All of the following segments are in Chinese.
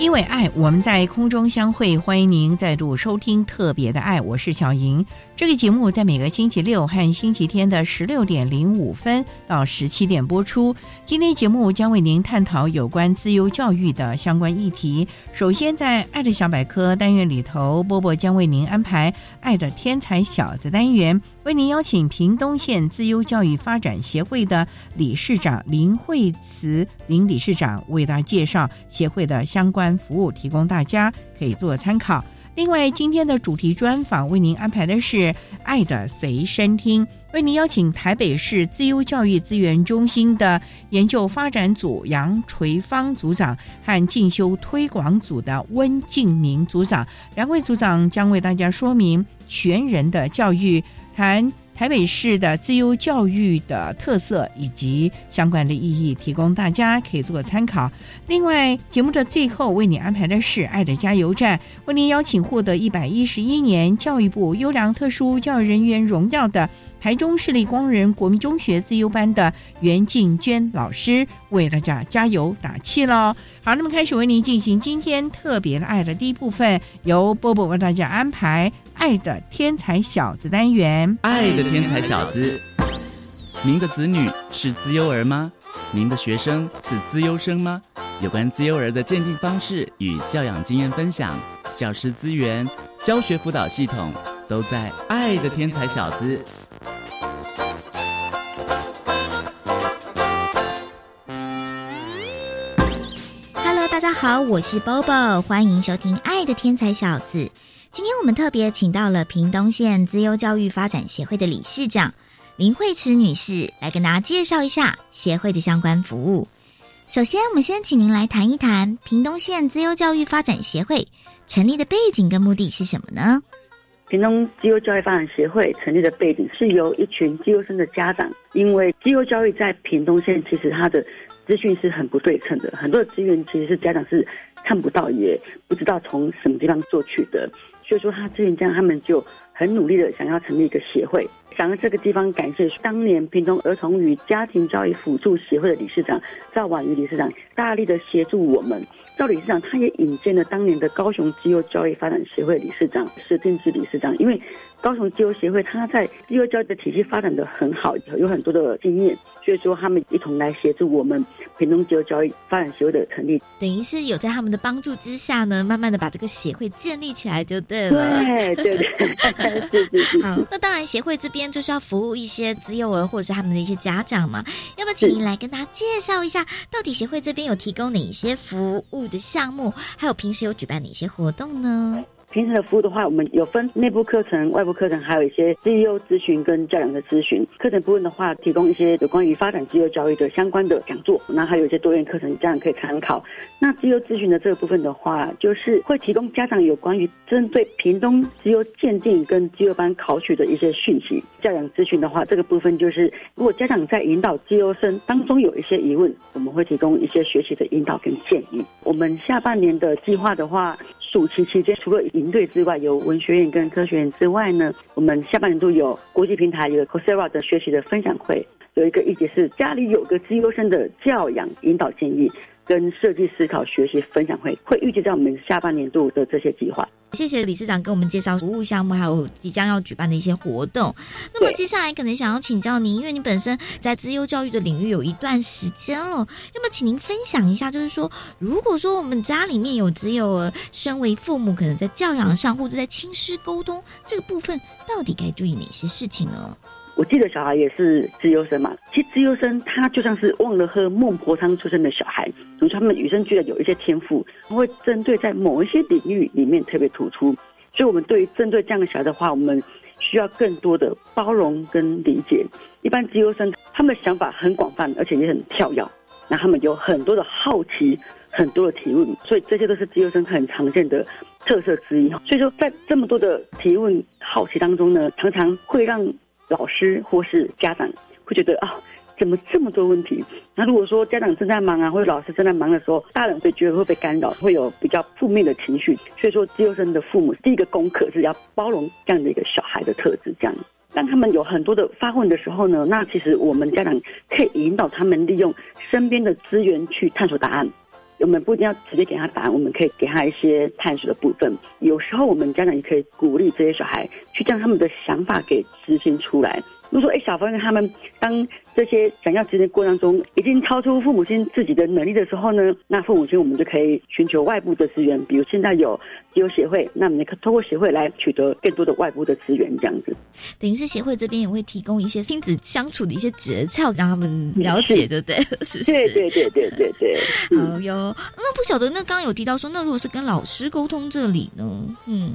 因为爱，我们在空中相会，欢迎您再度收听特别的爱，我是小莹。这个节目在每个星期六和星期天的十六点零五分到十七点播出。今天节目将为您探讨有关自由教育的相关议题。首先，在“爱的小百科”单元里头，波波将为您安排“爱的天才小子”单元，为您邀请屏东县自由教育发展协会的理事长林惠慈林理事长为大家介绍协会的相关服务，提供大家可以做参考。另外，今天的主题专访为您安排的是《爱的随身听》，为您邀请台北市自优教育资源中心的研究发展组杨垂芳组长和进修推广组的温敬明组长，两位组长将为大家说明全人的教育，谈。台北市的自由教育的特色以及相关的意义，提供大家可以做个参考。另外，节目的最后为你安排的是“爱的加油站”，为您邀请获得一百一十一年教育部优良特殊教育人员荣耀的。台中市立光仁国民中学自优班的袁静娟老师为大家加油打气喽！好，那么开始为您进行今天特别的爱的第一部分，由波波为大家安排《爱的天才小子》单元。爱的天才小子，您的子女是自优儿吗？您的学生是自优生吗？有关自优儿的鉴定方式与教养经验分享，教师资源、教学辅导系统都在《爱的天才小子》。大家好，我是 Bobo，欢迎收听《爱的天才小子》。今天我们特别请到了屏东县资优教育发展协会的理事长林慧慈女士，来跟大家介绍一下协会的相关服务。首先，我们先请您来谈一谈屏东县资优教育发展协会成立的背景跟目的是什么呢？屏东机构教育发展协会成立的背景是由一群机构生的家长，因为机构教育在屏东县其实它的。资讯是很不对称的，很多的资源其实是家长是看不到，也不知道从什么地方做取的。所以说，他之前这样，他们就很努力的想要成立一个协会。想要这个地方感谢当年屏东儿童与家庭教育辅助协会的理事长赵婉瑜理事长，大力的协助我们。赵理事长他也引荐了当年的高雄肌肉教育发展协会理事长石定志理事长，因为高雄肌肉协会他在肌肉教育的体系发展的很好，有很多的经验，所以说他们一同来协助我们屏东肌肉教育发展协会的成立。等于是有在他们的帮助之下呢，慢慢的把这个协会建立起来就对了。对对对，好，那当然协会这边就是要服务一些自幼儿或者是他们的一些家长嘛，要不要请您来跟大家介绍一下，到底协会这边有提供哪一些服务？的项目，还有平时有举办哪些活动呢？平时的服务的话，我们有分内部课程、外部课程，还有一些 CEO 咨询跟教养的咨询。课程部分的话，提供一些有关于发展自由教育的相关的讲座，那还有一些多元课程，家长可以参考。那自由咨询的这个部分的话，就是会提供家长有关于针对屏东自由鉴定跟自由班考取的一些讯息。教养咨询的话，这个部分就是如果家长在引导自由生当中有一些疑问，我们会提供一些学习的引导跟建议。我们下半年的计划的话。暑期期间，除了营队之外，有文学院跟科学院之外呢，我们下半年度有国际平台，有 c o s e r a 的学习的分享会。有一个议题是家里有个资优生的教养引导建议。跟设计思考学习分享会会预计在我们下半年度的这些计划。谢谢理事长给我们介绍服务项目，还有即将要举办的一些活动。那么接下来可能想要请教您，因为你本身在资优教育的领域有一段时间了，那么请您分享一下，就是说，如果说我们家里面有资优儿，身为父母，可能在教养上或者在亲师沟通这个部分，到底该注意哪些事情呢？我记得小孩也是自优生嘛，其实自优生他就像是忘了喝孟婆汤出生的小孩，从他们与生俱来有一些天赋，会针对在某一些领域里面特别突出，所以我们对于针对这样的小孩的话，我们需要更多的包容跟理解。一般自优生他们的想法很广泛，而且也很跳跃，那他们有很多的好奇，很多的提问，所以这些都是自优生很常见的特色之一。所以说，在这么多的提问好奇当中呢，常常会让老师或是家长会觉得啊，怎么这么多问题？那如果说家长正在忙啊，或者老师正在忙的时候，大人会觉得会被干扰，会有比较负面的情绪。所以说，自由生的父母第一个功课是要包容这样的一个小孩的特质。这样，当他们有很多的发问的时候呢，那其实我们家长可以引导他们利用身边的资源去探索答案。我们不一定要直接给他答案，我们可以给他一些探索的部分。有时候我们家长也可以鼓励这些小孩去将他们的想法给执行出来。如果说，哎，小朋友他们当这些想要执行过程中已经超出父母亲自己的能力的时候呢，那父母亲我们就可以寻求外部的资源，比如现在有自由协会，那我们可通过协会来取得更多的外部的资源，这样子。等于是协会这边也会提供一些亲子相处的一些诀窍，让他们了解，对不对？是不是？对对对对对对。好哟，那不晓得，那刚刚有提到说，那如果是跟老师沟通这里呢？嗯。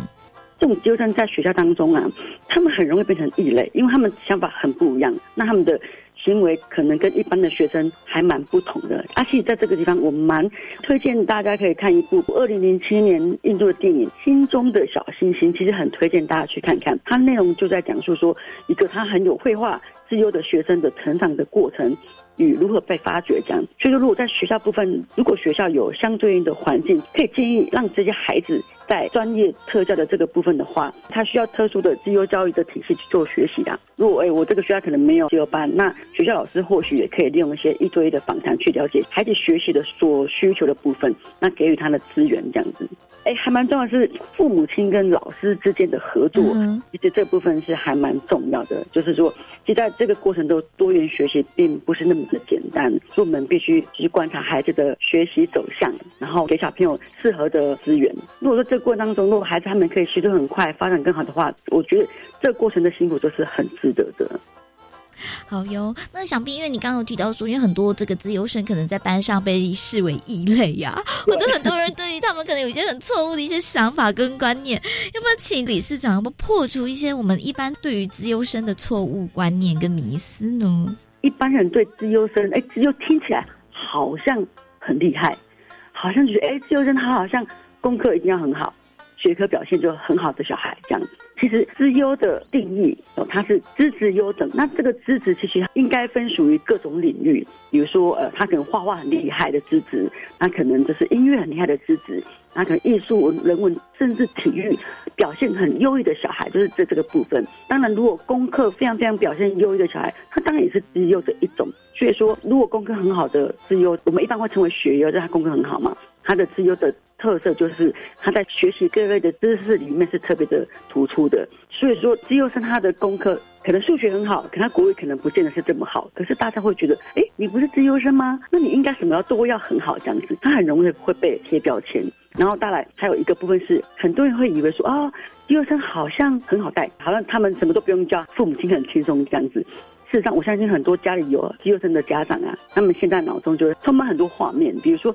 这种纠正在学校当中啊，他们很容易变成异类，因为他们想法很不一样，那他们的行为可能跟一般的学生还蛮不同的。而且在这个地方，我蛮推荐大家可以看一部二零零七年印度的电影《心中的小星星》，其实很推荐大家去看看。它内容就在讲述说，一个他很有绘画自由的学生的成长的过程。与如何被发掘这样，所以说如果在学校部分，如果学校有相对应的环境，可以建议让这些孩子在专业特教的这个部分的话，他需要特殊的自由教育的体系去做学习的。如果哎，我这个学校可能没有自由班，那学校老师或许也可以利用一些一对一的访谈去了解孩子学习的所需求的部分，那给予他的资源这样子。哎，还蛮重要是父母亲跟老师之间的合作，其实这部分是还蛮重要的。就是说，其实在这个过程中，多元学习并不是那么的简单，所以我们必须去观察孩子的学习走向，然后给小朋友适合的资源。如果说这个过程当中，如果孩子他们可以学得很快，发展更好的话，我觉得这个过程的辛苦都是很值得的。好哟，那想必因为你刚刚有提到说，因为很多这个自由生可能在班上被视为异类呀，或者很多人对于他们可能有一些很错误的一些想法跟观念，要不要请理事长要不要破除一些我们一般对于自由生的错误观念跟迷思呢？一般人对自由生，哎，自由听起来好像很厉害，好像觉得哎，自由生他好像功课一定要很好，学科表现就很好的小孩这样子。其实资优的定义哦，它是资质优等。那这个资质其实应该分属于各种领域，比如说呃，他可能画画很厉害的资质，那可能就是音乐很厉害的资质，那可能艺术、人文甚至体育表现很优异的小孩，就是这这个部分。当然，如果功课非常非常表现优异的小孩，他当然也是资优的一种。所以说，如果功课很好的资优，我们一般会称为学优，就他功课很好嘛。他的资优的特色就是他在学习各类的知识里面是特别的突出的。所以说，资优生他的功课可能数学很好，可他国语可能不见得是这么好。可是大家会觉得，哎，你不是资优生吗？那你应该什么要都要很好这样子。他很容易会被贴标签。然后，当然还有一个部分是，很多人会以为说，啊，资优生好像很好带，好像他们什么都不用教，父母亲很轻松这样子。事实上，我相信很多家里有资优生的家长啊，他们现在脑中就会充满很多画面，比如说。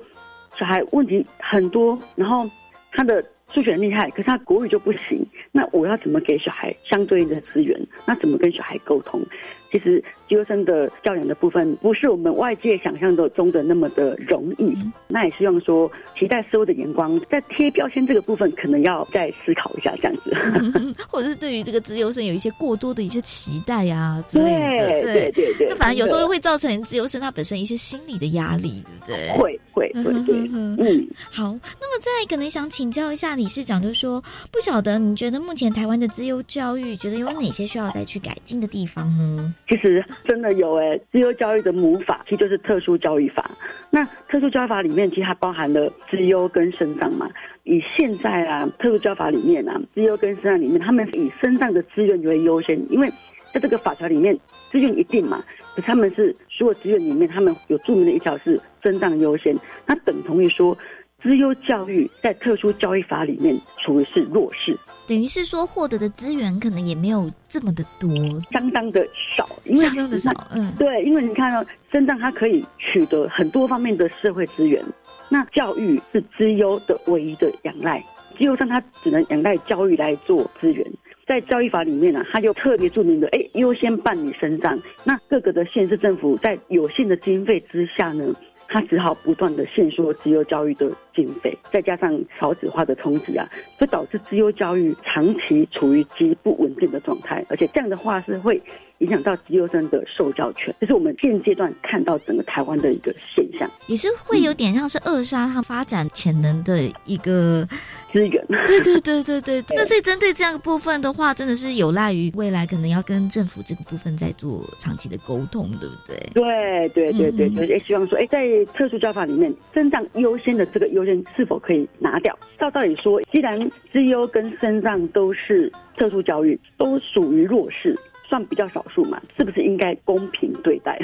小孩问题很多，然后他的数学厉害，可是他国语就不行。那我要怎么给小孩相对应的资源？那怎么跟小孩沟通？其实，优生的教养的部分不是我们外界想象的中的那么的容易。那也希望说，期待社会的眼光，在贴标签这个部分，可能要再思考一下这样子，或者是对于这个自由生有一些过多的一些期待呀之类的。对对对，那反正有时候会造成自由生他本身一些心理的压力，对不对？会会会对。嗯，好。那么再可能想请教一下理事长，就是说，不晓得你觉得目前台湾的自由教育，觉得有哪些需要再去改进的地方呢？其实真的有诶，自由教育的母法其实就是特殊教育法。那特殊教育法里面其实它包含了资优跟身障嘛。以现在啊，特殊教育法里面啊，资优跟身障里面，他们以身障的资源为优先，因为在这个法条里面资源一定嘛，可他们是所有资源里面，他们有著名的一条是身障优先，那等同于说。资优教育在特殊教育法里面属于是弱势，等于是说获得的资源可能也没有这么的多，相当的少，相当的少。嗯，对，因为你看到身障它可以取得很多方面的社会资源，那教育是资优的唯一的仰赖，资优上他只能仰赖教育来做资源。在教育法里面呢，他就特别注明的，哎，优先办理身障。那各个的县市政府在有限的经费之下呢？他只好不断的限缩资优教育的经费，再加上少子化的冲击啊，就导致资优教育长期处于极不稳定的状态，而且这样的话是会影响到资优生的受教权，这是我们现阶段看到整个台湾的一个现象，也是会有点像是扼杀它发展潜能的一个。资源，对对对对对，那所以针对这样部分的话，真的是有赖于未来可能要跟政府这个部分在做长期的沟通，对不对？对对对对对，也希望说，哎，在特殊教法里面，身障优先的这个优先是否可以拿掉？照道理说，既然资优跟身障都是特殊教育，都属于弱势。算比较少数嘛，是不是应该公平对待？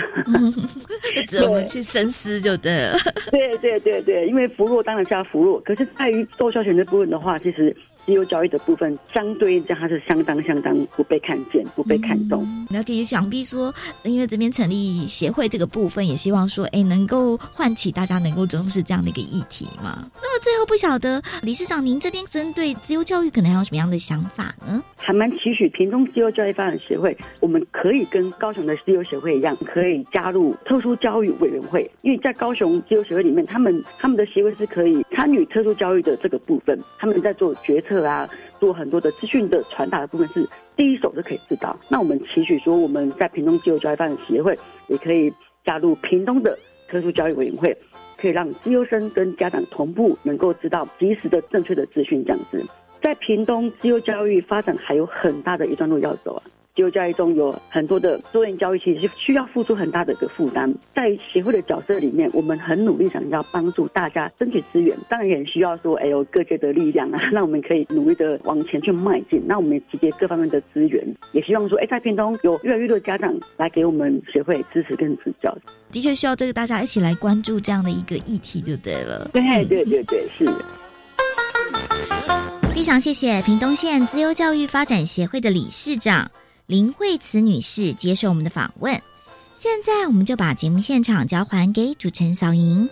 值得我们去深思，就对了。对对对对，因为扶弱当然是要扶弱，可是在于受教权这部分的话，其实。自由教育的部分，相对应讲，它是相当相当不被看见、不被看重。了解，想必说，因为这边成立协会这个部分，也希望说，哎，能够唤起大家能够重视这样的一个议题嘛。那么最后，不晓得理事长，您这边针对自由教育，可能还有什么样的想法呢？还蛮期许屏东自由教育发展协会，我们可以跟高雄的自由协会一样，可以加入特殊教育委员会，因为在高雄自由协会里面，他们他们的协会是可以参与特殊教育的这个部分，他们在做决策。啊，做很多的资讯的传达的部分是第一手就可以知道。那我们期许说，我们在屏东自由教育发展协会也可以加入屏东的特殊教育委员会，可以让自由生跟家长同步能够知道及时的正确的资讯。这样子，在屏东自由教育发展还有很大的一段路要走啊。自由教育中有很多的多元教育，其实是需要付出很大的一个负担。在协会的角色里面，我们很努力想要帮助大家争取资源，当然也需要说，哎呦各界的力量啊，让我们可以努力的往前去迈进。那我们集结各方面的资源，也希望说，哎，在片中有越来越多的家长来给我们协会支持跟指教。的确需要这个大家一起来关注这样的一个议题，就对了。对对对对，是。非常谢谢屏东县自由教育发展协会的理事长。林慧慈女士接受我们的访问，现在我们就把节目现场交还给主持人小莹。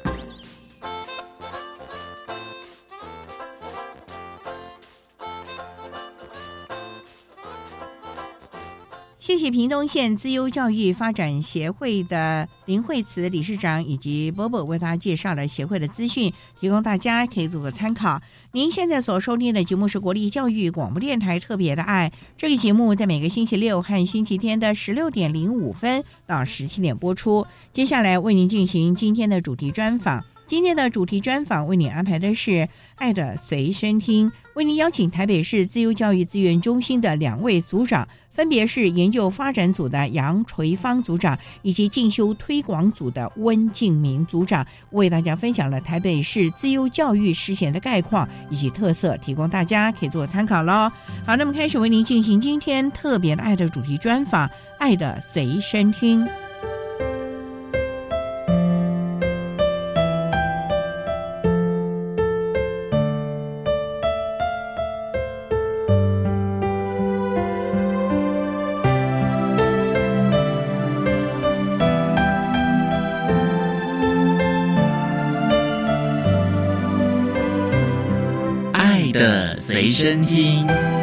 谢谢屏东县资优教育发展协会的林慧慈理事长以及波波为大家介绍了协会的资讯，提供大家可以做个参考。您现在所收听的节目是国立教育广播电台特别的爱，这个节目在每个星期六和星期天的十六点零五分到十七点播出。接下来为您进行今天的主题专访。今天的主题专访为您安排的是《爱的随身听》，为您邀请台北市自由教育资源中心的两位组长，分别是研究发展组的杨垂芳组长以及进修推广组的温敬明组长，为大家分享了台北市自由教育实践的概况以及特色，提供大家可以做参考喽。好，那么开始为您进行今天特别的爱的主题专访，《爱的随身听》。身听。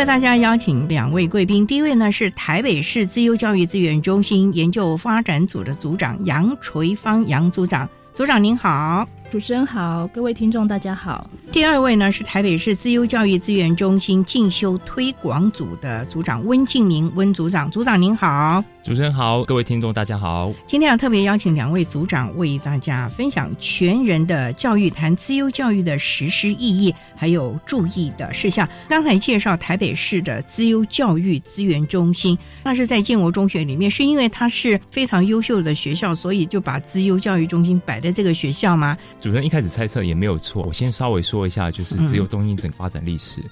为大家邀请两位贵宾，第一位呢是台北市自由教育资源中心研究发展组的组长杨垂芳杨组长，组长您好。主持人好，各位听众大家好。第二位呢是台北市自优教育资源中心进修推广组的组长温敬明温组长，组长您好。主持人好，各位听众大家好。今天要特别邀请两位组长为大家分享全人的教育，谈自优教育的实施意义，还有注意的事项。刚才介绍台北市的自优教育资源中心，那是在建国中学里面，是因为它是非常优秀的学校，所以就把自优教育中心摆在这个学校吗？主持人一开始猜测也没有错，我先稍微说一下，就是自由中心整个发展历史。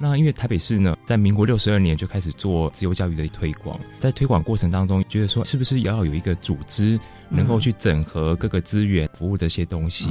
那因为台北市呢，在民国六十二年就开始做自由教育的推广，在推广过程当中，觉得说是不是也要有一个组织，能够去整合各个资源服务这些东西。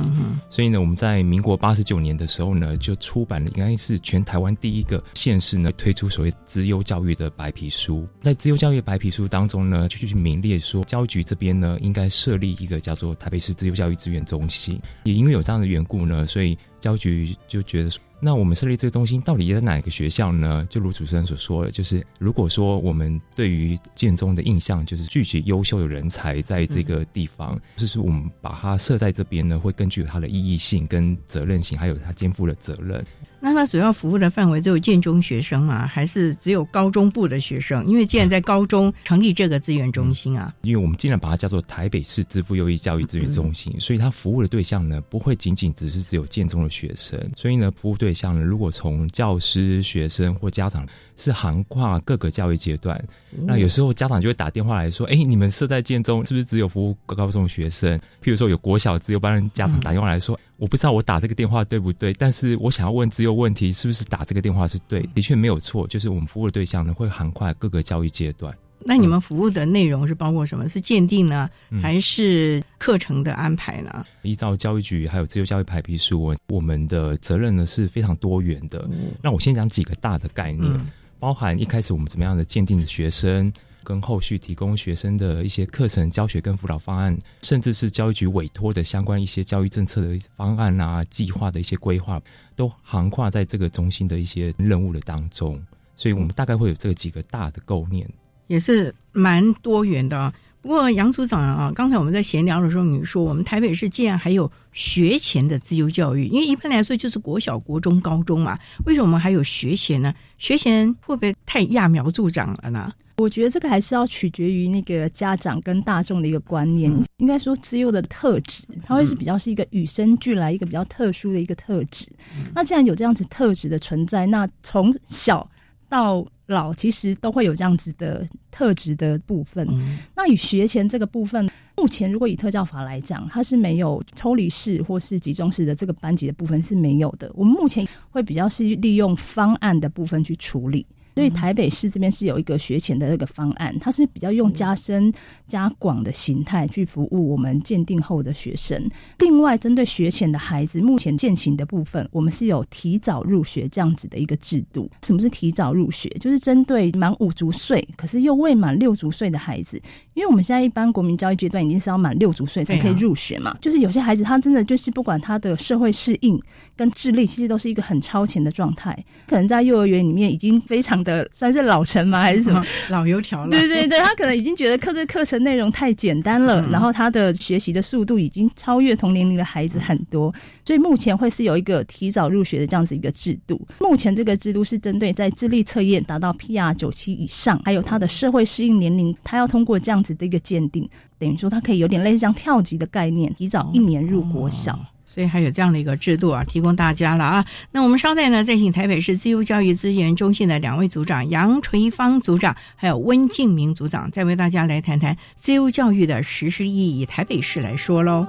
所以呢，我们在民国八十九年的时候呢，就出版了应该是全台湾第一个县市呢推出所谓资优教育的白皮书。在资优教育白皮书当中呢，就去名列说，教育局这边呢应该设立一个叫做台北市自由教育资源中心。也因为有这样的缘故呢，所以局就觉得是。那我们设立这个中心到底在哪一个学校呢？就如主持人所说的，就是如果说我们对于建中的印象就是聚集优秀的人才在这个地方，就是我们把它设在这边呢，会更具有它的意义性跟责任性，还有它肩负的责任。那它主要服务的范围只有建中学生吗？还是只有高中部的学生？因为既然在高中成立这个资源中心啊，因为我们既然把它叫做台北市支付优异教育资源中心，所以它服务的对象呢，不会仅仅只是只有建中的学生。所以呢，服务对象呢，如果从教师、学生或家长，是涵跨各个教育阶段。那有时候家长就会打电话来说：“哎，你们设在建中，是不是只有服务高中学生？譬如说有国小自由班，家长打电话来说。”我不知道我打这个电话对不对，但是我想要问自由问题，是不是打这个电话是对？的确没有错，就是我们服务的对象呢会涵跨各个教育阶段。那你们服务的内容是包括什么？是鉴定呢，还是课程的安排呢？依照教育局还有自由教育白皮书，我们的责任呢是非常多元的。那我先讲几个大的概念，包含一开始我们怎么样的鉴定的学生。跟后续提供学生的一些课程教学跟辅导方案，甚至是教育局委托的相关一些教育政策的方案啊、计划的一些规划，都横跨在这个中心的一些任务的当中。所以，我们大概会有这几个大的构念，也是蛮多元的。不过，杨组长啊，刚才我们在闲聊的时候，你说我们台北市竟然还有学前的自由教育，因为一般来说就是国小、国中、高中嘛，为什么我们还有学前呢？学前会不会太揠苗助长了呢？我觉得这个还是要取决于那个家长跟大众的一个观念。应该说，自幼的特质，它会是比较是一个与生俱来、一个比较特殊的一个特质。那既然有这样子特质的存在，那从小到老，其实都会有这样子的特质的部分。那以学前这个部分，目前如果以特教法来讲，它是没有抽离式或是集中式的这个班级的部分是没有的。我们目前会比较是利用方案的部分去处理。所以台北市这边是有一个学前的那个方案，它是比较用加深加广的形态去服务我们鉴定后的学生。另外，针对学前的孩子，目前践行的部分，我们是有提早入学这样子的一个制度。什么是提早入学？就是针对满五足岁，可是又未满六足岁的孩子，因为我们现在一般国民教育阶段已经是要满六足岁才可以入学嘛。就是有些孩子他真的就是不管他的社会适应跟智力，其实都是一个很超前的状态，可能在幼儿园里面已经非常。的算是老成吗？还是什么老油条了？对对对，他可能已经觉得课这课程内容太简单了，然后他的学习的速度已经超越同年龄的孩子很多，所以目前会是有一个提早入学的这样子一个制度。目前这个制度是针对在智力测验达到 PR 九七以上，还有他的社会适应年龄，他要通过这样子的一个鉴定，等于说他可以有点类似像跳级的概念，提早一年入国小。所以还有这样的一个制度啊，提供大家了啊。那我们稍待呢，再请台北市自由教育资源中心的两位组长杨垂芳组长，还有温敬明组长，再为大家来谈谈自由教育的实施意义。台北市来说喽。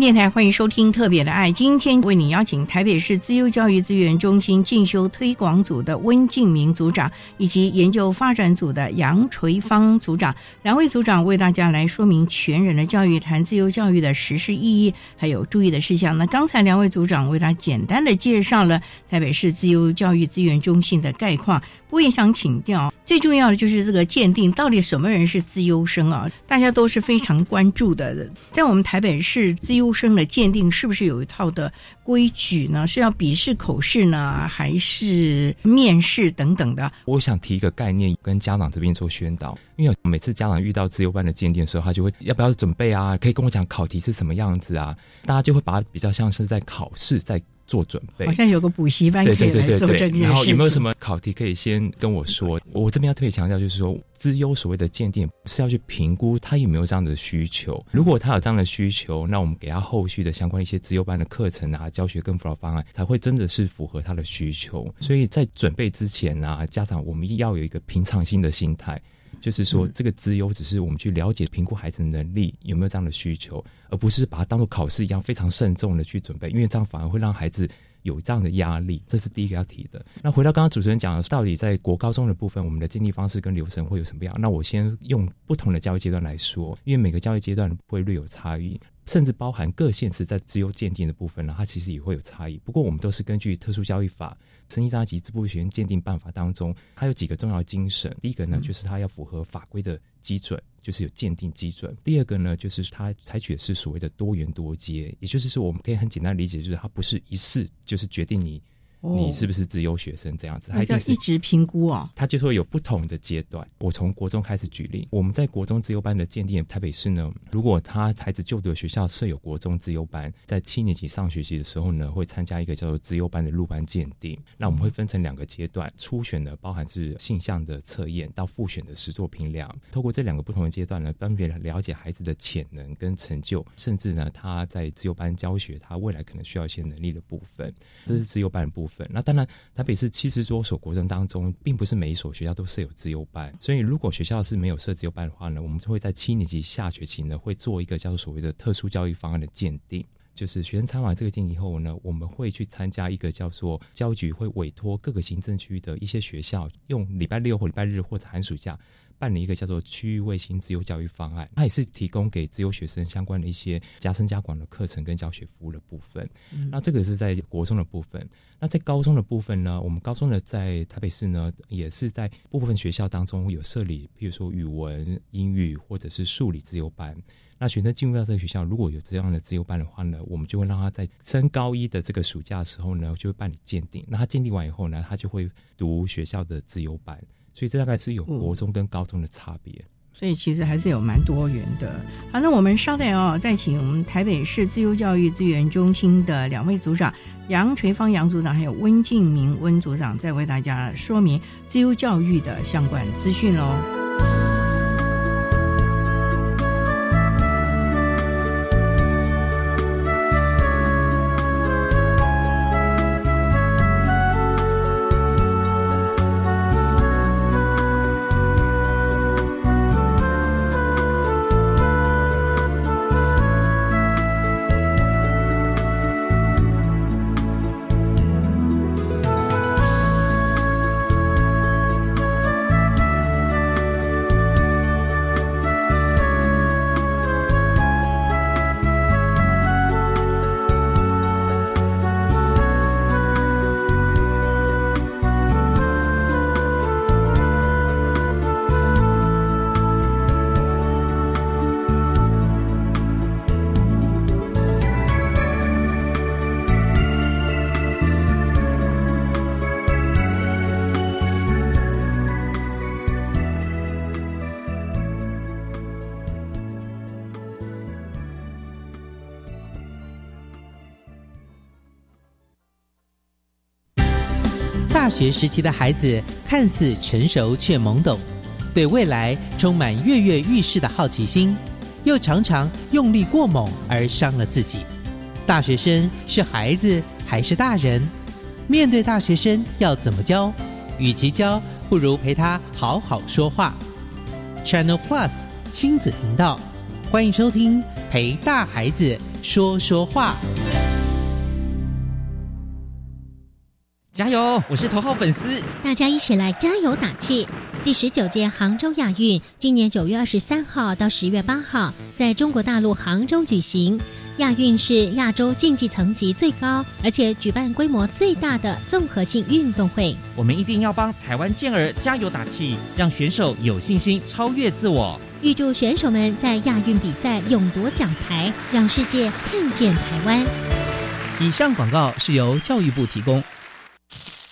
电台欢迎收听《特别的爱》，今天为你邀请台北市自由教育资源中心进修推广组的温敬明组长，以及研究发展组的杨垂芳组长，两位组长为大家来说明全人的教育，谈自由教育的实施意义，还有注意的事项。那刚才两位组长为他简单的介绍了台北市自由教育资源中心的概况，我也想请教，最重要的就是这个鉴定，到底什么人是自优生啊？大家都是非常关注的，在我们台北市自优生的鉴定是不是有一套的规矩呢？是要笔试、口试呢，还是面试等等的？我想提一个概念，跟家长这边做宣导。因为每次家长遇到自由班的鉴定的时候，他就会要不要准备啊？可以跟我讲考题是什么样子啊？大家就会把它比较像是在考试，在做准备。好像有个补习班可以来做这个然后有没有什么考题可以先跟我说？我这边要特别强调，就是说，资优所谓的鉴定是要去评估他有没有这样的需求。如果他有这样的需求，那我们给他后续的相关一些资优班的课程啊、教学跟辅导方案，才会真的是符合他的需求。所以在准备之前啊，家长我们要有一个平常心的心态。就是说，这个资优只是我们去了解、评估孩子的能力有没有这样的需求，而不是把它当做考试一样非常慎重的去准备，因为这样反而会让孩子有这样的压力。这是第一个要提的。那回到刚刚主持人讲的，到底在国高中的部分，我们的建立方式跟流程会有什么样？那我先用不同的教育阶段来说，因为每个教育阶段会略有差异，甚至包含各县市在资优鉴定的部分呢，它其实也会有差异。不过我们都是根据特殊教育法。成绩障碍及支部学员鉴定办法当中，它有几个重要精神。第一个呢，就是它要符合法规的基准，就是有鉴定基准。第二个呢，就是它采取的是所谓的多元多阶，也就是说，我们可以很简单理解，就是它不是一次就是决定你。你是不是自优学生这样子？还要一直评估哦。他就会有不同的阶段。我从国中开始举例，我们在国中自优班的鉴定，台北市呢，如果他孩子就读的学校设有国中自优班，在七年级上学期的时候呢，会参加一个叫做自优班的入班鉴定。那我们会分成两个阶段，初选呢包含是性向的测验，到复选的实作评量。透过这两个不同的阶段呢，分别了解孩子的潜能跟成就，甚至呢他在自优班教学，他未来可能需要一些能力的部分。这是自优班的部分。那当然，台北市七十多所国中当中，并不是每一所学校都设有自由班，所以如果学校是没有设自由班的话呢，我们就会在七年级下学期呢，会做一个叫做所谓的特殊教育方案的鉴定。就是学生参完这个鉴定后呢，我们会去参加一个叫做教育局会委托各个行政区域的一些学校，用礼拜六或礼拜日或者寒暑假。办理一个叫做区域卫星自由教育方案，它也是提供给自由学生相关的一些加深加广的课程跟教学服务的部分。那这个是在国中的部分。那在高中的部分呢，我们高中的在台北市呢，也是在部分学校当中有设立，譬如说语文、英语或者是数理自由班。那学生进入到这个学校，如果有这样的自由班的话呢，我们就会让他在升高一的这个暑假的时候呢，就会办理鉴定。那他鉴定完以后呢，他就会读学校的自由班。所以这大概是有国中跟高中的差别，所以其实还是有蛮多元的。好，那我们稍等哦，再请我们台北市自由教育资源中心的两位组长杨垂芳杨组长，还有温敬明温组长，再为大家说明自由教育的相关资讯喽。学时期的孩子看似成熟却懵懂，对未来充满跃跃欲试的好奇心，又常常用力过猛而伤了自己。大学生是孩子还是大人？面对大学生要怎么教？与其教，不如陪他好好说话。Channel Plus 亲子频道，欢迎收听《陪大孩子说说话。加油！我是头号粉丝。大家一起来加油打气！第十九届杭州亚运今年九月二十三号到十月八号在中国大陆杭州举行。亚运是亚洲竞技层级最高，而且举办规模最大的综合性运动会。我们一定要帮台湾健儿加油打气，让选手有信心超越自我。预祝选手们在亚运比赛勇夺奖牌，让世界看见台湾。以上广告是由教育部提供。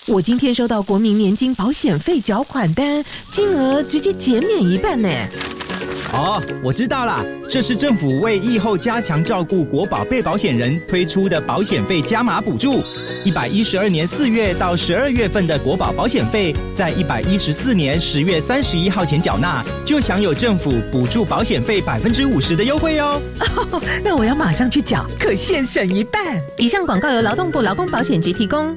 我今天收到国民年金保险费缴款单，金额直接减免一半呢。哦，我知道啦，这是政府为疫后加强照顾国保被保险人推出的保险费加码补助。一百一十二年四月到十二月份的国保保险费，在一百一十四年十月三十一号前缴纳，就享有政府补助保险费百分之五十的优惠哦。那我要马上去缴，可现省一半。以上广告由劳动部劳工保险局提供。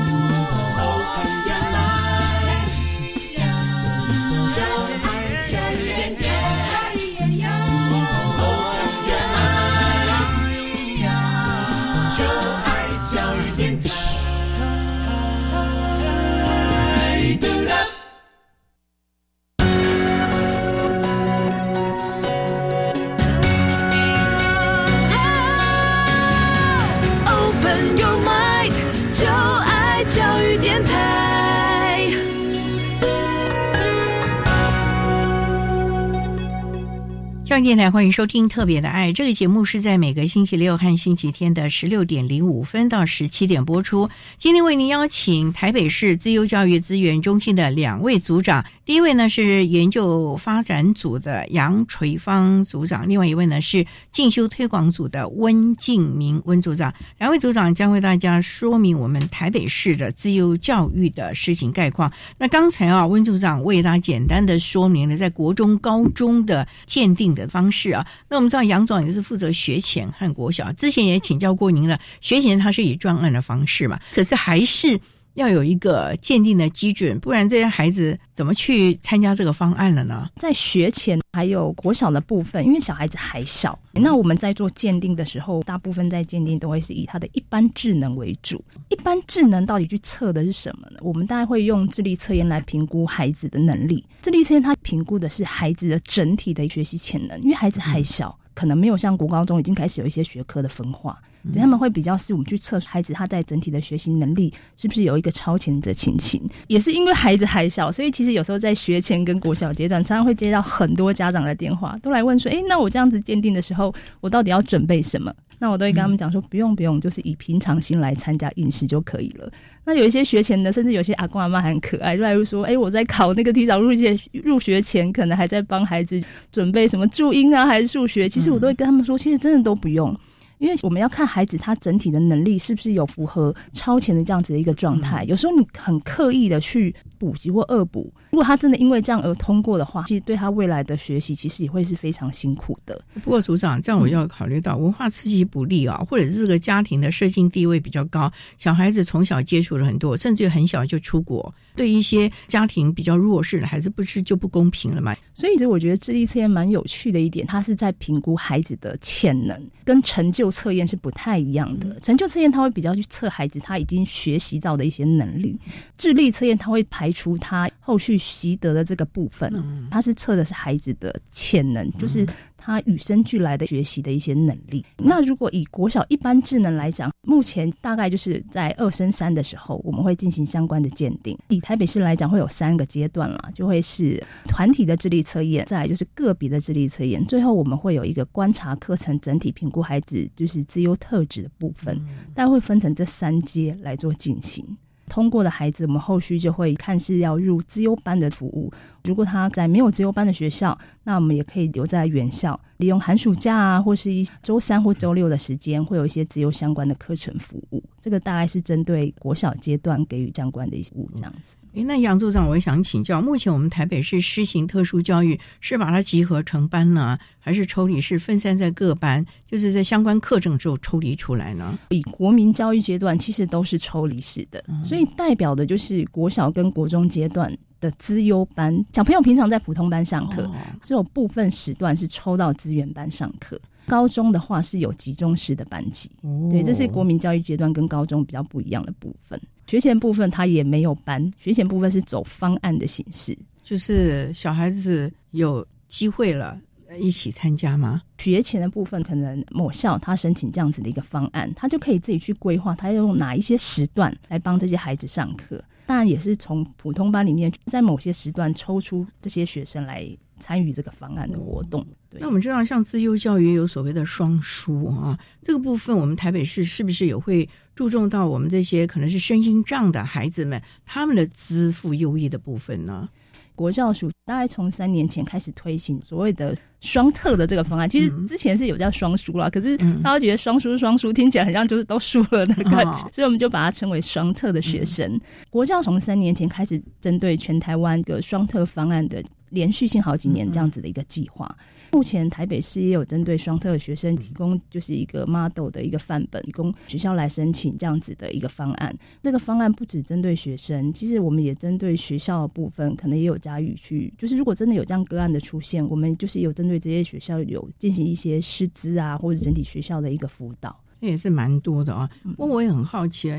电台欢迎收听《特别的爱》这个节目，是在每个星期六和星期天的十六点零五分到十七点播出。今天为您邀请台北市自优教育资源中心的两位组长，第一位呢是研究发展组的杨垂芳组长，另外一位呢是进修推广组的温敬明温组长。两位组长将为大家说明我们台北市的自优教育的事情概况。那刚才啊，温组长为大家简单的说明了在国中、高中的鉴定的。方式啊，那我们知道杨总也是负责学前和国小，之前也请教过您了。学前它是以专案的方式嘛，可是还是要有一个鉴定的基准，不然这些孩子怎么去参加这个方案了呢？在学前还有国小的部分，因为小孩子还小，那我们在做鉴定的时候，大部分在鉴定都会是以他的一般智能为主。一般智能到底去测的是什么呢？我们大概会用智力测验来评估孩子的能力。智力测验它评估的是孩子的整体的学习潜能，因为孩子还小，可能没有像国高中已经开始有一些学科的分化。对他们会比较是我们去测孩子他在整体的学习能力是不是有一个超前的情形，也是因为孩子还小，所以其实有时候在学前跟国小阶段，常常会接到很多家长的电话，都来问说：“哎，那我这样子鉴定的时候，我到底要准备什么？”那我都会跟他们讲说：“不用不用，就是以平常心来参加应试就可以了。”那有一些学前的，甚至有些阿公阿妈很可爱，就来说：“哎，我在考那个提早入学入学前，可能还在帮孩子准备什么注音啊，还是数学？”其实我都会跟他们说：“其实真的都不用。”因为我们要看孩子他整体的能力是不是有符合超前的这样子的一个状态。有时候你很刻意的去补习或恶补，如果他真的因为这样而通过的话，其实对他未来的学习其实也会是非常辛苦的。不过组长，这样我要考虑到文化刺激不利啊，或者是这个家庭的社经地位比较高，小孩子从小接触了很多，甚至很小就出国，对一些家庭比较弱势的孩子，不是就不公平了吗？所以，其实我觉得智力测验蛮有趣的一点，它是在评估孩子的潜能跟成就。测验是不太一样的，成就测验它会比较去测孩子他已经学习到的一些能力，智力测验它会排除他后续习得的这个部分，它是测的是孩子的潜能，就是。他与生俱来的学习的一些能力。那如果以国小一般智能来讲，目前大概就是在二升三的时候，我们会进行相关的鉴定。以台北市来讲，会有三个阶段啦，就会是团体的智力测验，再来就是个别的智力测验，最后我们会有一个观察课程整体评估孩子就是自优特质的部分，大概会分成这三阶来做进行。通过的孩子，我们后续就会看是要入资优班的服务。如果他在没有资优班的学校，那我们也可以留在原校，利用寒暑假啊，或是一周三或周六的时间，会有一些资优相关的课程服务。这个大概是针对国小阶段给予相关的一些服务，这样子。诶，那杨组长，我也想请教，目前我们台北市施行特殊教育，是把它集合成班呢，还是抽离式分散在各班，就是在相关课程之后抽离出来呢？以国民教育阶段，其实都是抽离式的，所以代表的就是国小跟国中阶段的资优班小朋友，平常在普通班上课，只有部分时段是抽到资源班上课。高中的话是有集中式的班级，对，这是国民教育阶段跟高中比较不一样的部分。学前部分它也没有班，学前部分是走方案的形式，就是小孩子有机会了一起参加吗？学前的部分可能某校他申请这样子的一个方案，他就可以自己去规划，他要用哪一些时段来帮这些孩子上课。当然也是从普通班里面在某些时段抽出这些学生来。参与这个方案的活动，那我们知道，像自优教育有所谓的双输啊，这个部分我们台北市是不是也会注重到我们这些可能是身心障的孩子们他们的资赋优异的部分呢？国教署大概从三年前开始推行所谓的双特的这个方案，其实之前是有叫双输啦，可是大家觉得双输双输听起来好像就是都输了的感觉，所以我们就把它称为双特的学生。国教从三年前开始针对全台湾的双特方案的。连续性好几年这样子的一个计划，目前台北市也有针对双特学生提供就是一个 model 的一个范本，提供学校来申请这样子的一个方案。这个方案不只针对学生，其实我们也针对学校的部分，可能也有加予去，就是如果真的有这样个案的出现，我们就是有针对这些学校有进行一些师资啊，或者整体学校的一个辅导，那也是蛮多的啊。不过我也很好奇。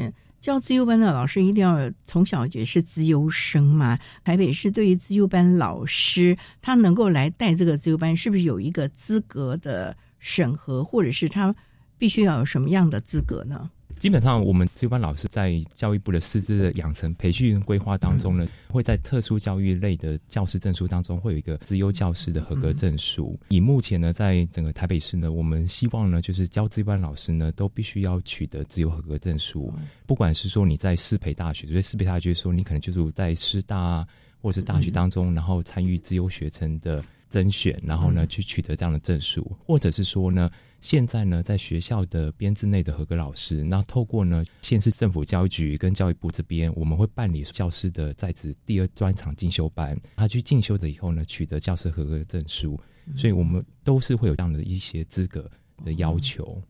教自优班的老师一定要从小也是自优生嘛？台北市对于自优班老师，他能够来带这个自优班，是不是有一个资格的审核，或者是他必须要有什么样的资格呢？基本上，我们自由班老师在教育部的师资的养成培训规划当中呢，会在特殊教育类的教师证书当中，会有一个自优教师的合格证书。以目前呢，在整个台北市呢，我们希望呢，就是教自由班老师呢，都必须要取得自优合格证书。不管是说你在师培大学，所以师培大学说你可能就是在师大或者是大学当中，然后参与自优学程的甄选，然后呢去取得这样的证书，或者是说呢。现在呢，在学校的编制内的合格老师，那透过呢县市政府教育局跟教育部这边，我们会办理教师的在职第二专场进修班，他去进修的以后呢，取得教师合格证书，所以我们都是会有这样的一些资格的要求。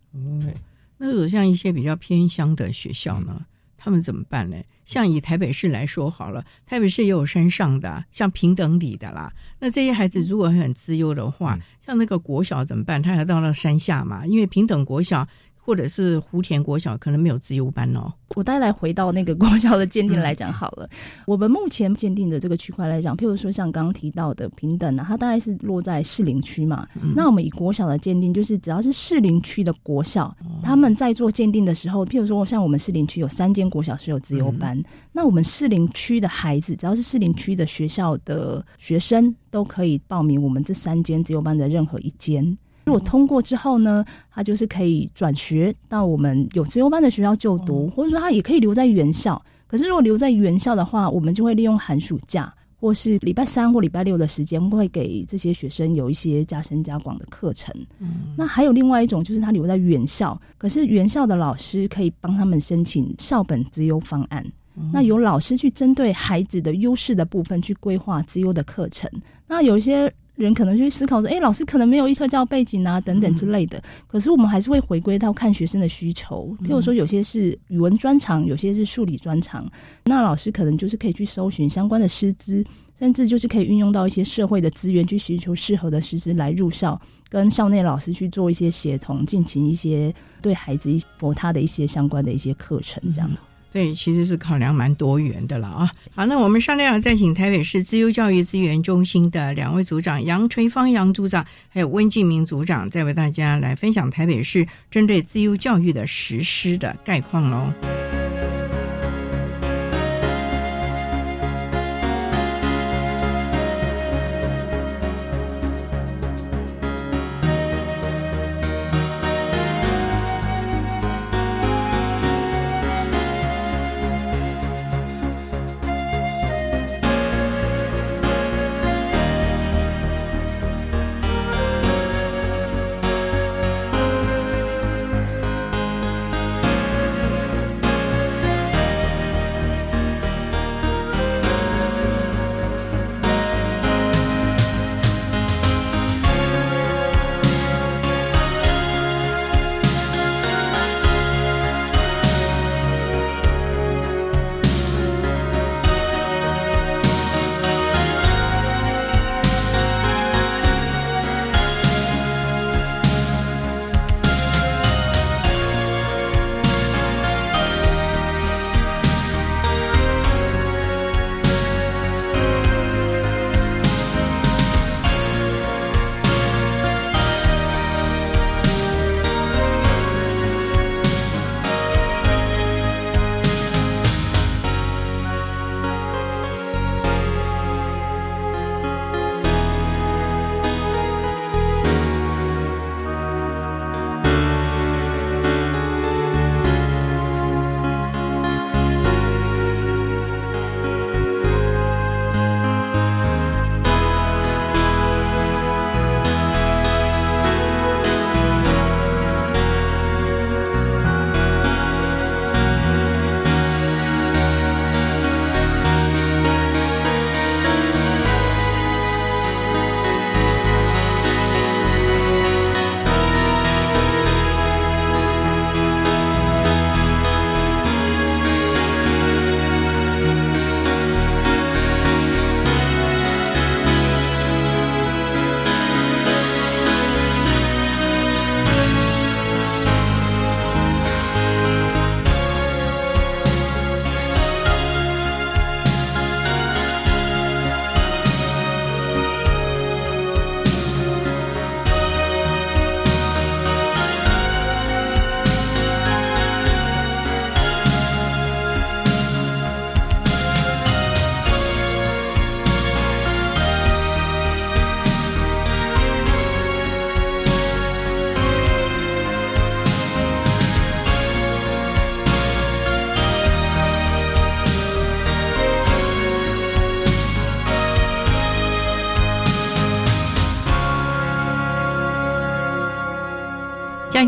那如果像一些比较偏乡的学校呢？他们怎么办呢？像以台北市来说好了，台北市也有山上的，像平等里的啦。那这些孩子如果很自由的话，像那个国小怎么办？他还到了山下嘛？因为平等国小。或者是湖田国小可能没有自由班哦。我再来回到那个国小的鉴定来讲好了。我们目前鉴定的这个区块来讲，譬如说像刚刚提到的平等啊，它大概是落在士林区嘛。那我们以国小的鉴定，就是只要是士林区的国小，他们在做鉴定的时候，譬如说像我们士林区有三间国小是有自由班，那我们士林区的孩子，只要是士林区的学校的学生，都可以报名我们这三间自由班的任何一间。如果通过之后呢，他就是可以转学到我们有资优班的学校就读，或者说他也可以留在原校。可是如果留在原校的话，我们就会利用寒暑假或是礼拜三或礼拜六的时间，会给这些学生有一些加深加广的课程。那还有另外一种，就是他留在原校，可是原校的老师可以帮他们申请校本资优方案。那由老师去针对孩子的优势的部分去规划资优的课程。那有一些。人可能就会思考说：“哎，老师可能没有一特教背景啊，等等之类的。可是我们还是会回归到看学生的需求。譬如说，有些是语文专长，有些是数理专长，那老师可能就是可以去搜寻相关的师资，甚至就是可以运用到一些社会的资源去寻求适合的师资来入校，跟校内老师去做一些协同，进行一些对孩子一博他的一些相关的一些课程，这样。”对，其实是考量蛮多元的了啊。好，那我们商量再请台北市自由教育资源中心的两位组长杨垂芳杨组长，还有温敬明组长，再为大家来分享台北市针对自由教育的实施的概况喽。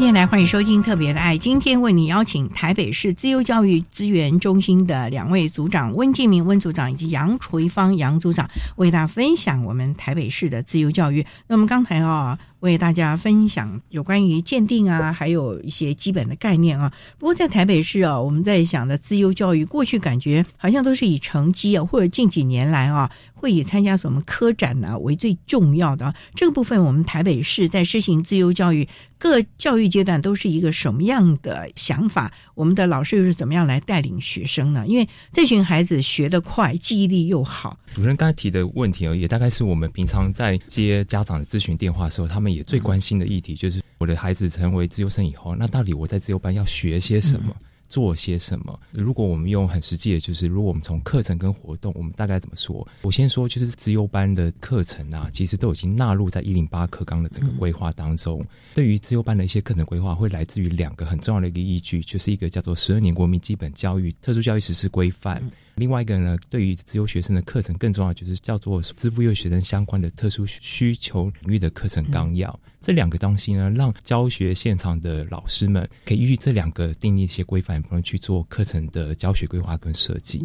电台欢迎收听《特别的爱》，今天为你邀请台北市自由教育资源中心的两位组长温建明温组长以及杨垂芳杨组长，为大家分享我们台北市的自由教育。那么刚才啊。为大家分享有关于鉴定啊，还有一些基本的概念啊。不过在台北市啊，我们在想的自由教育，过去感觉好像都是以成绩啊，或者近几年来啊，会以参加什么科展呢为最重要的。这个部分，我们台北市在实行自由教育，各教育阶段都是一个什么样的想法？我们的老师又是怎么样来带领学生呢？因为这群孩子学得快，记忆力又好。主持人刚才提的问题而已，大概是我们平常在接家长的咨询电话的时候，他们也最关心的议题，就是我的孩子成为自由生以后，那到底我在自由班要学些什么？做些什么？如果我们用很实际的，就是如果我们从课程跟活动，我们大概怎么说？我先说，就是资优班的课程啊，其实都已经纳入在一零八课纲的整个规划当中。对于资优班的一些课程规划，会来自于两个很重要的一个依据，就是一个叫做《十二年国民基本教育特殊教育实施规范》。另外一个呢，对于自由学生的课程更重要，就是叫做支付幼学生相关的特殊需求领域的课程纲要。这两个东西呢，让教学现场的老师们可以依据这两个定义一些规范，不能去做课程的教学规划跟设计。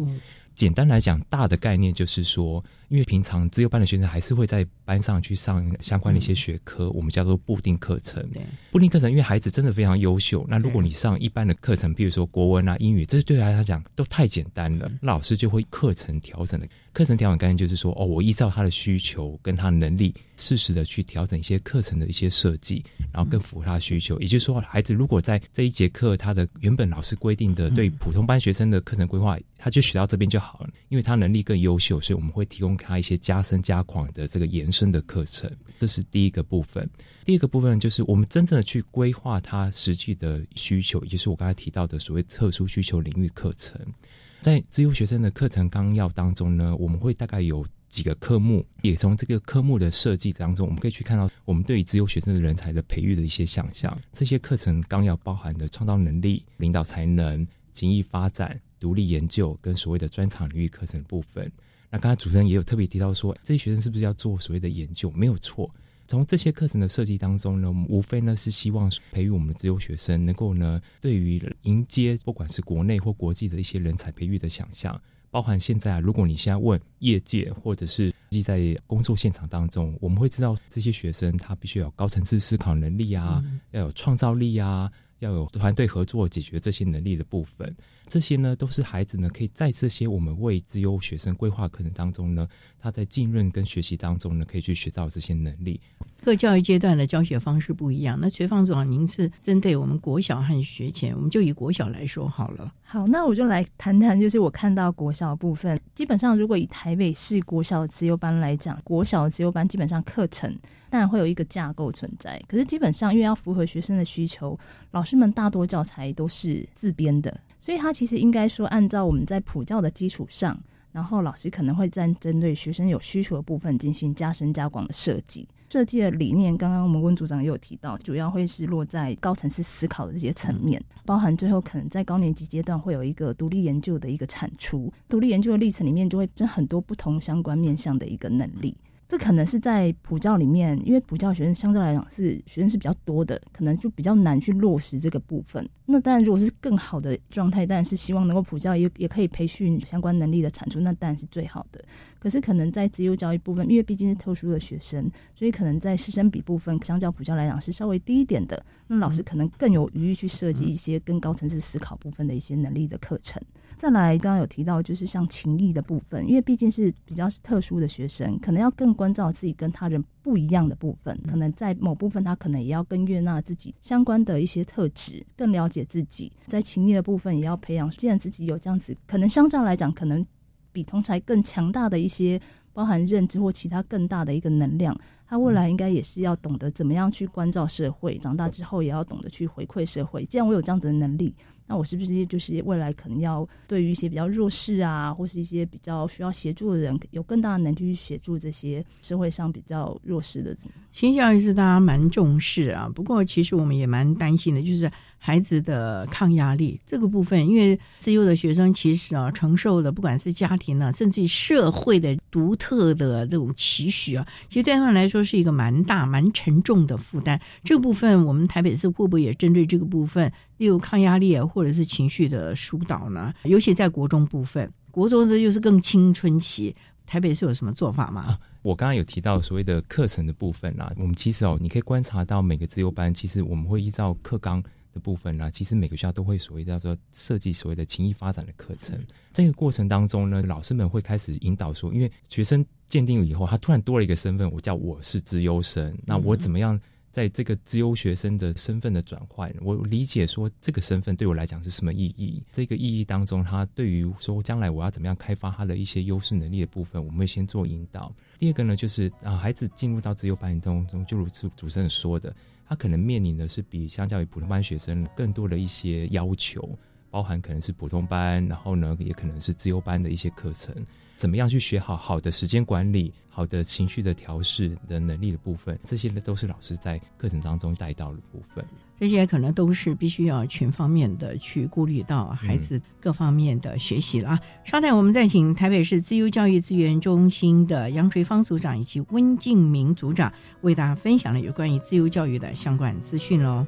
简单来讲，大的概念就是说，因为平常自由班的学生还是会在班上去上相关的一些学科，我们叫做固定课程。固定课程，因为孩子真的非常优秀，那如果你上一般的课程，比如说国文啊、英语，这对他来讲都太简单了，老师就会课程调整的。课程调整概念就是说，哦，我依照他的需求跟他的能力，适时的去调整一些课程的一些设计，然后更符合他的需求。也就是说，孩子如果在这一节课，他的原本老师规定的对普通班学生的课程规划，他就学到这边就好了，因为他能力更优秀，所以我们会提供开一些加深加广的这个延伸的课程。这是第一个部分。第二个部分就是我们真正的去规划他实际的需求，也就是我刚才提到的所谓特殊需求领域课程。在自由学生的课程纲要当中呢，我们会大概有几个科目，也从这个科目的设计当中，我们可以去看到我们对于自由学生的人才的培育的一些想象。这些课程纲要包含的创造能力、领导才能、情谊发展、独立研究跟所谓的专场领域课程部分。那刚才主持人也有特别提到说，这些学生是不是要做所谓的研究？没有错。从这些课程的设计当中呢，我们无非呢是希望培育我们的自由学生，能够呢对于迎接不管是国内或国际的一些人才培育的想象，包含现在如果你现在问业界或者是在工作现场当中，我们会知道这些学生他必须要有高层次思考能力啊，要有创造力啊，要有团队合作解决这些能力的部分。这些呢，都是孩子呢可以在这些我们为自由学生规划课程当中呢，他在浸润跟学习当中呢，可以去学到这些能力。各教育阶段的教学方式不一样，那学方总您是针对我们国小和学前，我们就以国小来说好了。好，那我就来谈谈，就是我看到国小部分，基本上如果以台北市国小自由班来讲，国小自由班基本上课程当然会有一个架构存在，可是基本上因为要符合学生的需求，老师们大多教材都是自编的。所以，它其实应该说，按照我们在普教的基础上，然后老师可能会在针对学生有需求的部分进行加深加广的设计。设计的理念，刚刚我们温组长也有提到，主要会是落在高层次思考的这些层面，包含最后可能在高年级阶段会有一个独立研究的一个产出。独立研究的历程里面，就会增很多不同相关面向的一个能力。这可能是在普教里面，因为普教学生相对来讲是学生是比较多的，可能就比较难去落实这个部分。那当然，如果是更好的状态，当然是希望能够普教也也可以培训相关能力的产出，那当然是最好的。可是可能在自由教育部分，因为毕竟是特殊的学生，所以可能在师生比部分，相较普教来讲是稍微低一点的。那老师可能更有余裕去设计一些更高层次思考部分的一些能力的课程。再来，刚刚有提到，就是像情谊的部分，因为毕竟是比较是特殊的学生，可能要更关照自己跟他人不一样的部分，可能在某部分他可能也要更悦纳自己相关的一些特质，更了解自己，在情谊的部分也要培养。既然自己有这样子，可能相较来讲，可能比同才更强大的一些，包含认知或其他更大的一个能量，他未来应该也是要懂得怎么样去关照社会，长大之后也要懂得去回馈社会。既然我有这样子的能力。那我是不是就是未来可能要对于一些比较弱势啊，或是一些比较需要协助的人，有更大的能力去协助这些社会上比较弱势的人？新教育是大家蛮重视啊，不过其实我们也蛮担心的，就是孩子的抗压力这个部分，因为自幼的学生其实啊，承受的不管是家庭呢，甚至于社会的独特的这种期许啊，其实对他们来说是一个蛮大、蛮沉重的负担。这个部分，我们台北市会不会也针对这个部分，例如抗压力啊，或者是情绪的疏导呢？尤其在国中部分，国中这又是更青春期，台北是有什么做法吗？我刚刚有提到所谓的课程的部分啊，我们其实哦，你可以观察到每个自由班，其实我们会依照课纲的部分呢，其实每个学校都会所谓叫做设计所谓的情谊发展的课程。这个过程当中呢，老师们会开始引导说，因为学生鉴定以后，他突然多了一个身份，我叫我是自优生，那我怎么样？在这个资优学生的身份的转换，我理解说这个身份对我来讲是什么意义？这个意义当中，他对于说将来我要怎么样开发他的一些优势能力的部分，我们会先做引导。第二个呢，就是啊，孩子进入到自由班当中，就如主主持人说的，他可能面临的是比相较于普通班学生更多的一些要求，包含可能是普通班，然后呢，也可能是自由班的一些课程。怎么样去学好好的时间管理、好的情绪的调试的能力的部分，这些呢都是老师在课程当中带到的部分。这些可能都是必须要全方面的去顾虑到孩子各方面的学习了。稍待，我们再请台北市自由教育资源中心的杨垂芳组长以及温敬明组长为大家分享了有关于自由教育的相关资讯喽。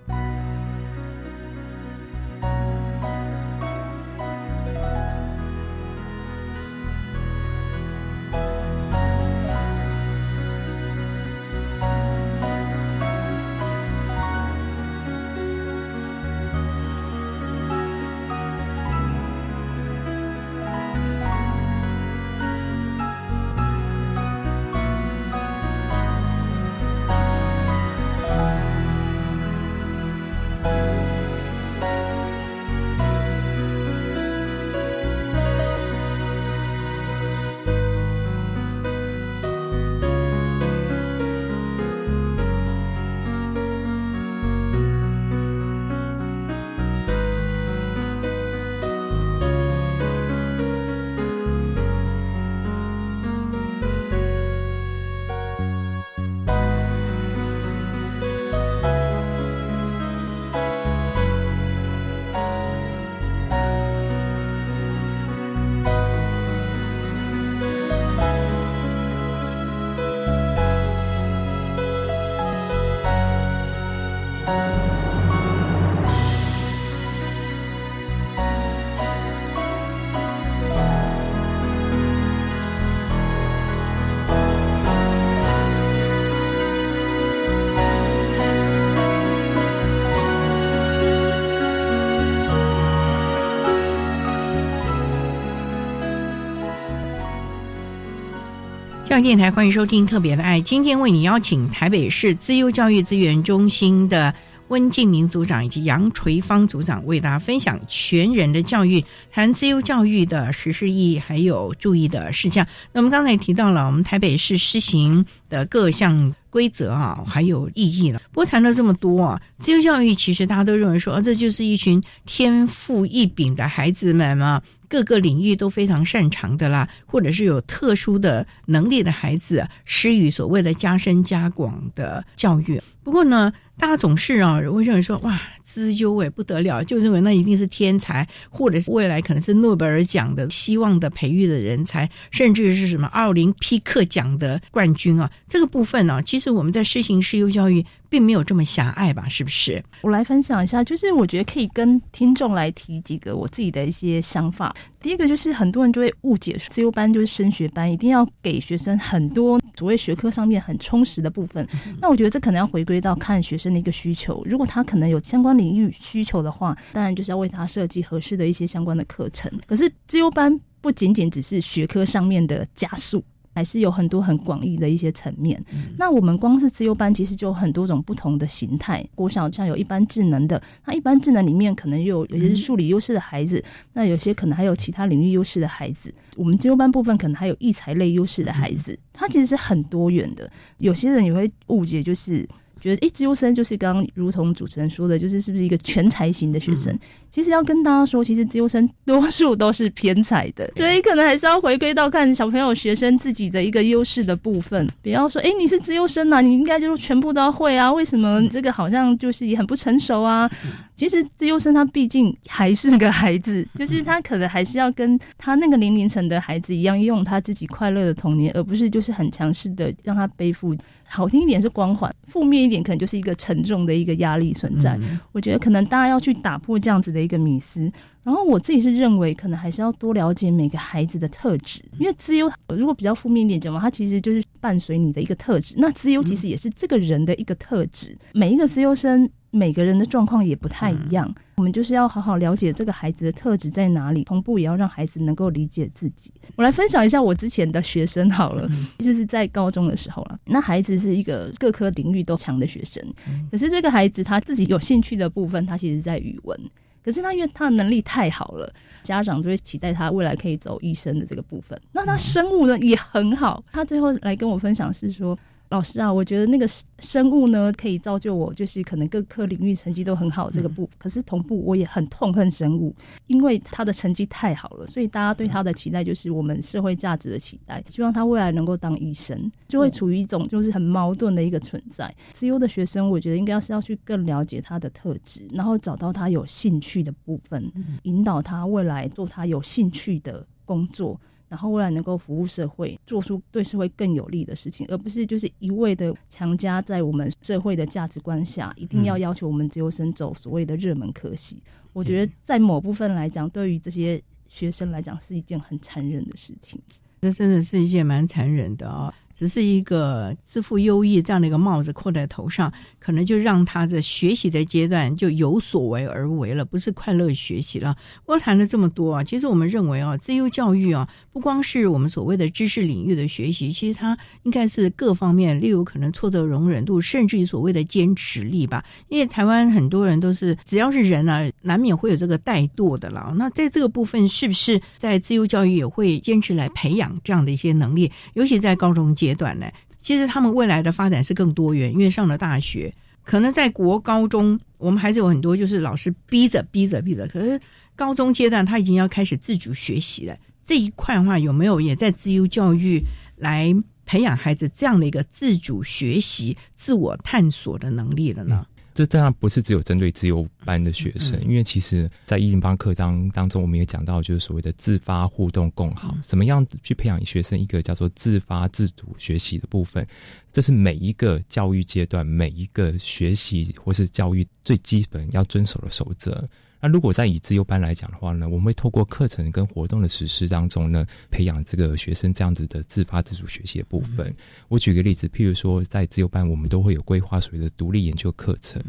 上电台，欢迎收听《特别的爱》。今天为你邀请台北市资优教育资源中心的温静明组长以及杨垂芳组长，为大家分享全人的教育，谈资优教育的实施意义，还有注意的事项。那么刚才提到了，我们台北市施行的各项规则啊，还有意义了。不过谈了这么多啊，自由教育其实大家都认为说，啊，这就是一群天赋异禀的孩子们嘛。各个领域都非常擅长的啦，或者是有特殊的能力的孩子，施予所谓的加深加广的教育。不过呢，大家总是啊，会认为说，哇，资优诶不得了，就认为那一定是天才，或者是未来可能是诺贝尔奖的希望的培育的人才，甚至是什么奥林匹克奖的冠军啊。这个部分呢，其实我们在施行师优教育。并没有这么狭隘吧？是不是？我来分享一下，就是我觉得可以跟听众来提几个我自己的一些想法。第一个就是很多人就会误解自由班就是升学班，一定要给学生很多所谓学科上面很充实的部分。那我觉得这可能要回归到看学生的一个需求。如果他可能有相关领域需求的话，当然就是要为他设计合适的一些相关的课程。可是自由班不仅仅只是学科上面的加速。还是有很多很广义的一些层面。那我们光是自由班，其实就有很多种不同的形态。国小像有一般智能的，那一般智能里面可能有有些是数理优势的孩子，那有些可能还有其他领域优势的孩子。我们自由班部分可能还有艺才类优势的孩子，它其实是很多元的。有些人也会误解，就是觉得，哎，资优生就是刚刚如同主持人说的，就是是不是一个全才型的学生？其实要跟大家说，其实资优生多数都是偏才的，所以可能还是要回归到看小朋友、学生自己的一个优势的部分。不要说，哎，你是资优生呐，你应该就是全部都要会啊？为什么这个好像就是也很不成熟啊？其实资优生他毕竟还是个孩子，就是他可能还是要跟他那个年龄层的孩子一样，用他自己快乐的童年，而不是就是很强势的让他背负。好听一点是光环，负面一点可能就是一个沉重的一个压力存在。我觉得可能大家要去打破这样子的一个迷思。然后我自己是认为，可能还是要多了解每个孩子的特质，因为资优如果比较负面一点讲嘛，它其实就是伴随你的一个特质。那资优其实也是这个人的一个特质。每一个资优生。每个人的状况也不太一样，我们就是要好好了解这个孩子的特质在哪里，同步也要让孩子能够理解自己。我来分享一下我之前的学生好了，就是在高中的时候了。那孩子是一个各科领域都强的学生，可是这个孩子他自己有兴趣的部分，他其实在语文，可是他因为他的能力太好了，家长就会期待他未来可以走医生的这个部分。那他生物呢也很好，他最后来跟我分享是说。老师啊，我觉得那个生物呢，可以造就我，就是可能各科领域成绩都很好这个部。可是同步我也很痛恨生物，因为他的成绩太好了，所以大家对他的期待就是我们社会价值的期待，希望他未来能够当医生，就会处于一种就是很矛盾的一个存在。自优的学生，我觉得应该是要去更了解他的特质，然后找到他有兴趣的部分，引导他未来做他有兴趣的工作。然后未来能够服务社会，做出对社会更有利的事情，而不是就是一味的强加在我们社会的价值观下，一定要要求我们自由生走所谓的热门科系。我觉得在某部分来讲，对于这些学生来讲，是一件很残忍的事情。这真的是一件蛮残忍的啊。只是一个自负优异这样的一个帽子扣在头上，可能就让他在学习的阶段就有所为而为了，不是快乐学习了。我谈了这么多啊，其实我们认为啊，自由教育啊，不光是我们所谓的知识领域的学习，其实它应该是各方面，例如可能挫折容忍度，甚至于所谓的坚持力吧。因为台湾很多人都是只要是人啊，难免会有这个怠惰的了。那在这个部分，是不是在自由教育也会坚持来培养这样的一些能力？尤其在高中。阶段呢，其实他们未来的发展是更多元，因为上了大学，可能在国高中，我们孩子有很多就是老师逼着逼着逼着，可是高中阶段他已经要开始自主学习了。这一块的话，有没有也在自由教育来培养孩子这样的一个自主学习、自我探索的能力了呢？这当然不是只有针对自由班的学生，因为其实，在一零八课当当中，我们也讲到，就是所谓的自发互动共好，怎么样去培养学生一个叫做自发自主学习的部分，这是每一个教育阶段每一个学习或是教育最基本要遵守的守则。那如果在以自由班来讲的话呢，我们会透过课程跟活动的实施当中呢，培养这个学生这样子的自发自主学习的部分。我举个例子，譬如说在自由班，我们都会有规划所谓的独立研究课程。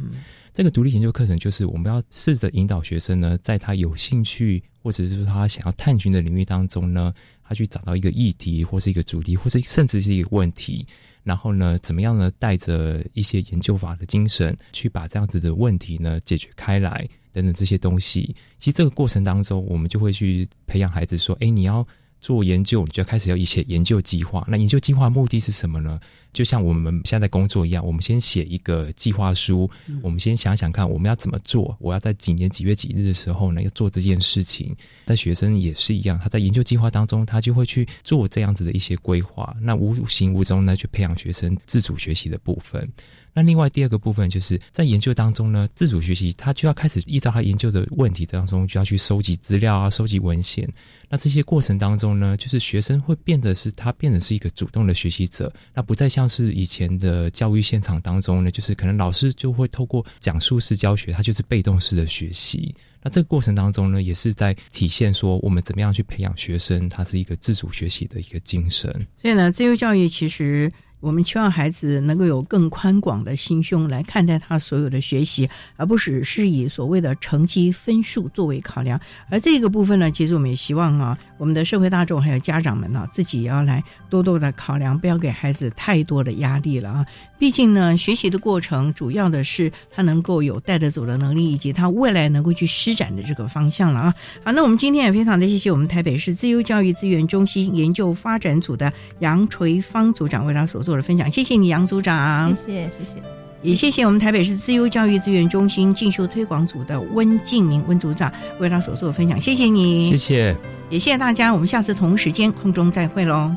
这个独立研究课程就是我们要试着引导学生呢，在他有兴趣或者是说他想要探寻的领域当中呢，他去找到一个议题或是一个主题，或是甚至是一个问题，然后呢，怎么样呢，带着一些研究法的精神，去把这样子的问题呢解决开来。等等这些东西，其实这个过程当中，我们就会去培养孩子说：，哎，你要做研究，你就开始要一些研究计划。那研究计划目的是什么呢？就像我们现在工作一样，我们先写一个计划书，我们先想想看我们要怎么做。我要在几年几月几日的时候呢，要做这件事情。在学生也是一样，他在研究计划当中，他就会去做这样子的一些规划。那无形无中呢，去培养学生自主学习的部分。那另外第二个部分就是在研究当中呢，自主学习，他就要开始依照他研究的问题当中，就要去收集资料啊，收集文献。那这些过程当中呢，就是学生会变得是他变得是一个主动的学习者，那不再像是以前的教育现场当中呢，就是可能老师就会透过讲述式教学，他就是被动式的学习。那这个过程当中呢，也是在体现说我们怎么样去培养学生，他是一个自主学习的一个精神。所以呢，自由教育其实。我们期望孩子能够有更宽广的心胸来看待他所有的学习，而不只是以所谓的成绩分数作为考量。而这个部分呢，其实我们也希望啊，我们的社会大众还有家长们呢，自己也要来多多的考量，不要给孩子太多的压力了啊。毕竟呢，学习的过程主要的是他能够有带着走的能力，以及他未来能够去施展的这个方向了啊。好，那我们今天也非常的谢谢我们台北市自由教育资源中心研究发展组的杨垂芳组长为大家所做。的分享，谢谢你，杨组长。谢谢，谢谢。也谢谢我们台北市自优教育资源中心进修推广组的温敬明温组长为他所做的分享，谢谢你，谢谢，也谢谢大家，我们下次同时间空中再会喽。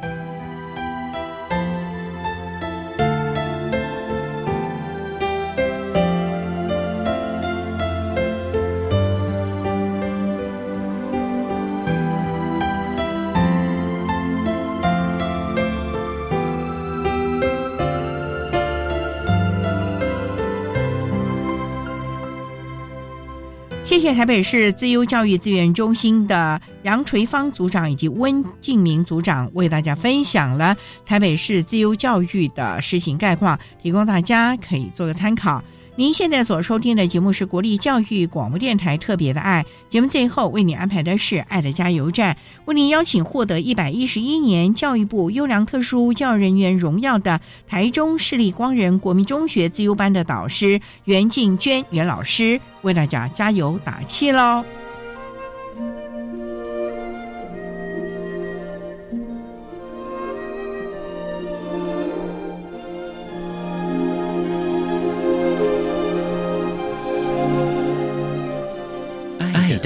谢台北市自由教育资源中心的杨垂芳组长以及温敬明组长为大家分享了台北市自由教育的施行概况，提供大家可以做个参考。您现在所收听的节目是国立教育广播电台特别的爱节目，最后为你安排的是爱的加油站，为您邀请获得一百一十一年教育部优良特殊教育人员荣耀的台中市立光仁国民中学自优班的导师袁静娟袁老师，为大家加油打气喽。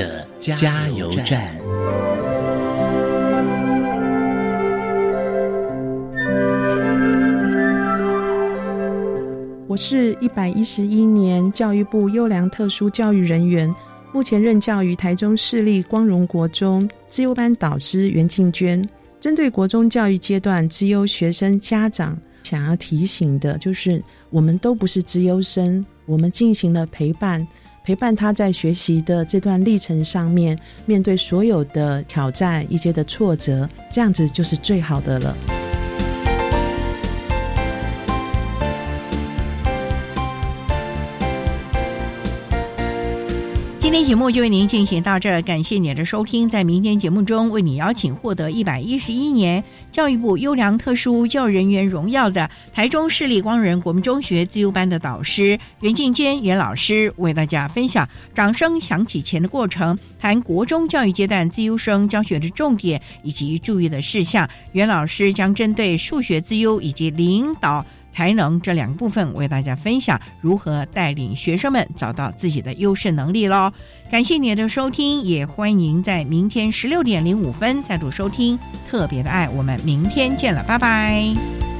的加油站。我是一百一十一年教育部优良特殊教育人员，目前任教于台中市立光荣国中自优班导师袁庆娟。针对国中教育阶段资优学生家长，想要提醒的就是，我们都不是资优生，我们进行了陪伴。陪伴他在学习的这段历程上面，面对所有的挑战、一些的挫折，这样子就是最好的了。今天节目就为您进行到这儿，感谢您的收听。在明天节目中，为你邀请获得一百一十一年教育部优良特殊教育人员荣耀的台中市立光仁国民中学自优班的导师袁静娟袁老师，为大家分享掌声响起前的过程，谈国中教育阶段自优生教学的重点以及注意的事项。袁老师将针对数学自优以及领导。才能这两个部分为大家分享如何带领学生们找到自己的优势能力喽。感谢你的收听，也欢迎在明天十六点零五分再度收听特别的爱。我们明天见了，拜拜。